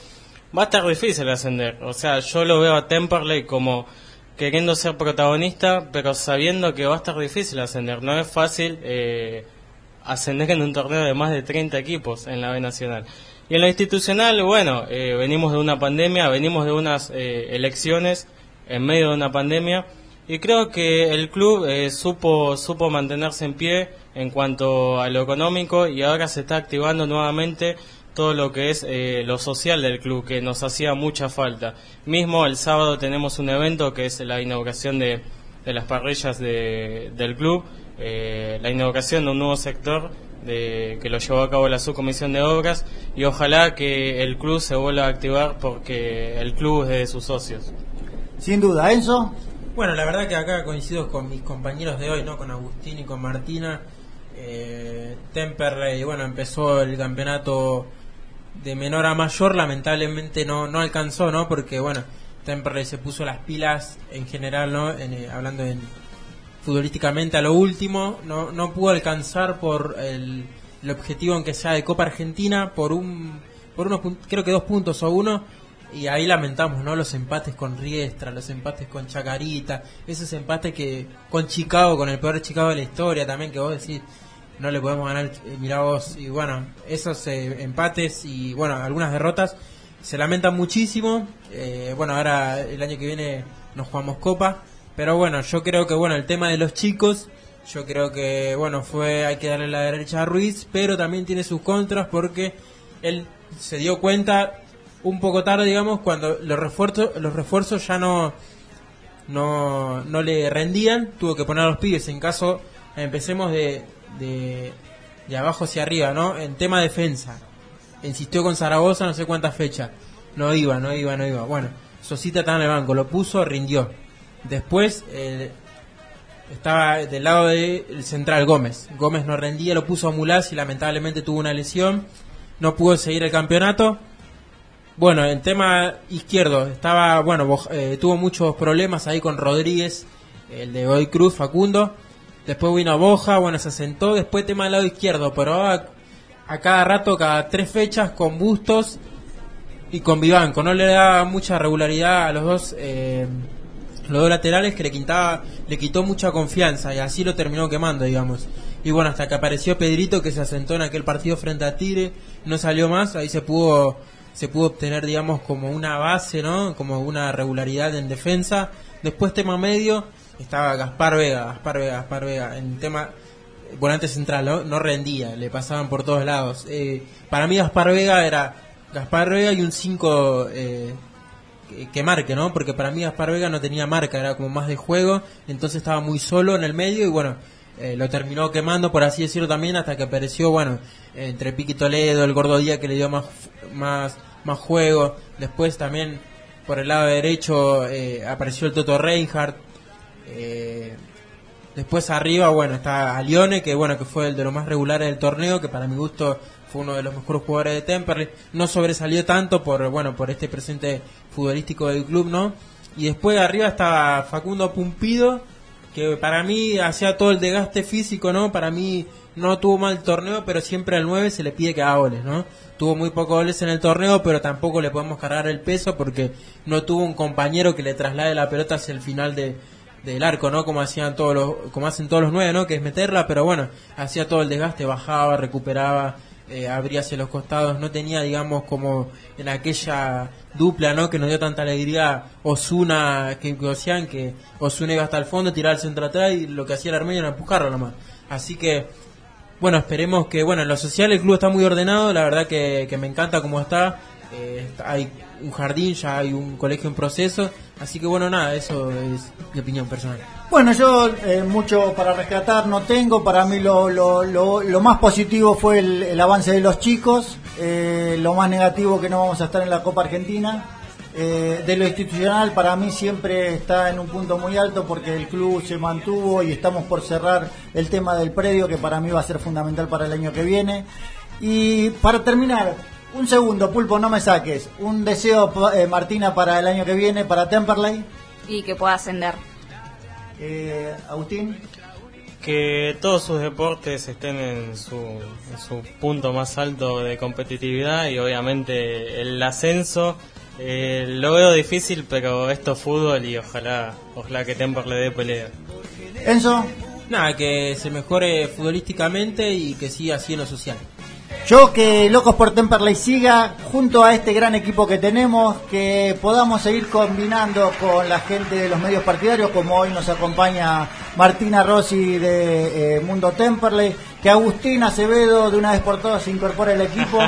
Va a estar difícil ascender. O sea, yo lo veo a Temperley como queriendo ser protagonista, pero sabiendo que va a estar difícil ascender. No es fácil eh, ascender en un torneo de más de 30 equipos en la B Nacional. Y en lo institucional, bueno, eh, venimos de una pandemia, venimos de unas eh, elecciones en medio de una pandemia y creo que el club eh, supo supo mantenerse en pie en cuanto a lo económico y ahora se está activando nuevamente todo lo que es eh, lo social del club que nos hacía mucha falta. Mismo el sábado tenemos un evento que es la inauguración de, de las parrillas de, del club, eh, la inauguración de un nuevo sector de, que lo llevó a cabo la subcomisión de obras y ojalá que el club se vuelva a activar porque el club es de sus socios. Sin duda, Enzo. Bueno, la verdad que acá coincido con mis compañeros de hoy, ¿no? Con Agustín y con Martina. Eh, Temperley, bueno, empezó el campeonato de menor a mayor, lamentablemente no, no alcanzó, ¿no? Porque, bueno, Temperley se puso las pilas en general, ¿no? En, eh, hablando en, futbolísticamente a lo último, no, no pudo alcanzar por el, el objetivo aunque sea de Copa Argentina, por un, por unos, creo que dos puntos o uno, y ahí lamentamos, ¿no? Los empates con Riestra, los empates con Chacarita, esos empates que con Chicago, con el peor Chicago de la historia también, que vos decís, no le podemos ganar, eh, mirá vos, y bueno, esos eh, empates y bueno, algunas derrotas se lamentan muchísimo. Eh, bueno, ahora el año que viene nos jugamos Copa, pero bueno, yo creo que bueno, el tema de los chicos, yo creo que bueno, fue hay que darle la derecha a Ruiz, pero también tiene sus contras porque él se dio cuenta un poco tarde, digamos, cuando los refuerzos los refuerzos ya no no, no le rendían, tuvo que poner a los pibes en caso empecemos de, de, de abajo hacia arriba, ¿no? En tema defensa. Insistió con Zaragoza no sé cuántas fechas. No iba, no iba, no iba. Bueno, Sosita estaba en el banco, lo puso, rindió. Después eh, estaba del lado del central Gómez. Gómez no rendía, lo puso a Mulás y lamentablemente tuvo una lesión. No pudo seguir el campeonato. Bueno, en tema izquierdo, estaba, bueno, eh, tuvo muchos problemas ahí con Rodríguez, el de Goy Cruz, Facundo. Después vino Boja, bueno, se sentó. Después tema del lado izquierdo, pero a, a cada rato, cada tres fechas, con Bustos y con Vivanco. No le da mucha regularidad a los dos, eh, los dos laterales que le quitaba, le quitó mucha confianza y así lo terminó quemando, digamos. Y bueno, hasta que apareció Pedrito que se asentó en aquel partido frente a Tigre, no salió más, ahí se pudo se pudo obtener, digamos, como una base, ¿no? Como una regularidad en defensa. Después tema medio, estaba Gaspar Vega, Gaspar Vega, Gaspar Vega, en tema volante central, ¿no? No rendía, le pasaban por todos lados. Eh, para mí Gaspar Vega era Gaspar Vega y un 5 eh, que- que marque, ¿no? Porque para mí Gaspar Vega no tenía marca, era como más de juego, entonces estaba muy solo en el medio y bueno, eh, lo terminó quemando, por así decirlo también, hasta que apareció, bueno, entre Piqui Toledo, el Gordo Díaz que le dio más, más, más juego, después también por el lado derecho eh, apareció el Toto Reinhardt, eh, Después arriba, bueno, está Alione, que bueno, que fue el de los más regulares del torneo, que para mi gusto fue uno de los mejores jugadores de Temperley. No sobresalió tanto por, bueno, por este presente futbolístico del club, ¿no? Y después arriba estaba Facundo Pumpido, que para mí hacía todo el desgaste físico, ¿no? Para mí no tuvo mal torneo, pero siempre al 9 se le pide que haga goles, ¿no? Tuvo muy pocos goles en el torneo, pero tampoco le podemos cargar el peso porque no tuvo un compañero que le traslade la pelota hacia el final de, del arco, ¿no? Como hacían todos los, como hacen todos los nueve, ¿no? Que es meterla, pero bueno, hacía todo el desgaste, bajaba, recuperaba, eh, abría hacia los costados, no tenía, digamos, como en aquella dupla, ¿no? Que nos dio tanta alegría Osuna, que hacían que Osuna iba hasta el fondo, tiraba el centro atrás y lo que hacía el armenio era empujarlo nomás. Así que, bueno, esperemos que, bueno, en lo social el club está muy ordenado, la verdad que, que me encanta cómo está, eh, hay un jardín, ya hay un colegio en proceso, así que bueno, nada, eso es mi opinión personal. Bueno, yo eh, mucho para rescatar no tengo. Para mí lo, lo, lo, lo más positivo fue el, avance de los chicos. eh, lo más negativo que no vamos a estar en la Copa Argentina. Eh, de lo institucional para mí siempre está en un punto muy alto porque el club se mantuvo y estamos por cerrar el tema del predio que para mí va a ser fundamental para el año que viene. Y para terminar, un segundo, Pulpo, no me saques. Un deseo, eh, Martina, para el año que viene, para Temperley. Y que pueda ascender. Eh, Agustín. Que todos sus deportes estén en su, en su punto más alto de competitividad y obviamente el ascenso eh, lo veo difícil, pero esto es fútbol y ojalá, ojalá que Temper le dé pelea. Enzo. Nada, que se mejore futbolísticamente y que siga así en lo social. Yo que Locos por Temperley siga junto a este gran equipo que tenemos, que podamos seguir combinando con la gente de los medios partidarios, como hoy nos acompaña Martina Rossi de eh, Mundo Temperley, que Agustín Acevedo de una vez por todas se incorpore al equipo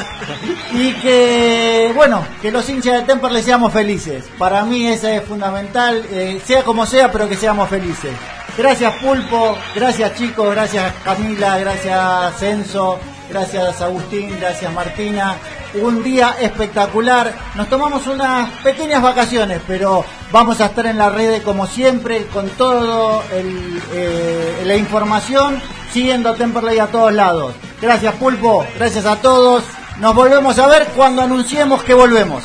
y que, bueno, que los hinchas de Temperley seamos felices. Para mí ese es fundamental, eh, sea como sea, pero que seamos felices. Gracias Pulpo, gracias chicos, gracias Camila, gracias Censo, gracias Agustín, gracias Martina. Un día espectacular. Nos tomamos unas pequeñas vacaciones, pero vamos a estar en la red como siempre con todo el, eh, la información, siguiendo Temperley a todos lados. Gracias Pulpo, gracias a todos. Nos volvemos a ver cuando anunciemos que volvemos.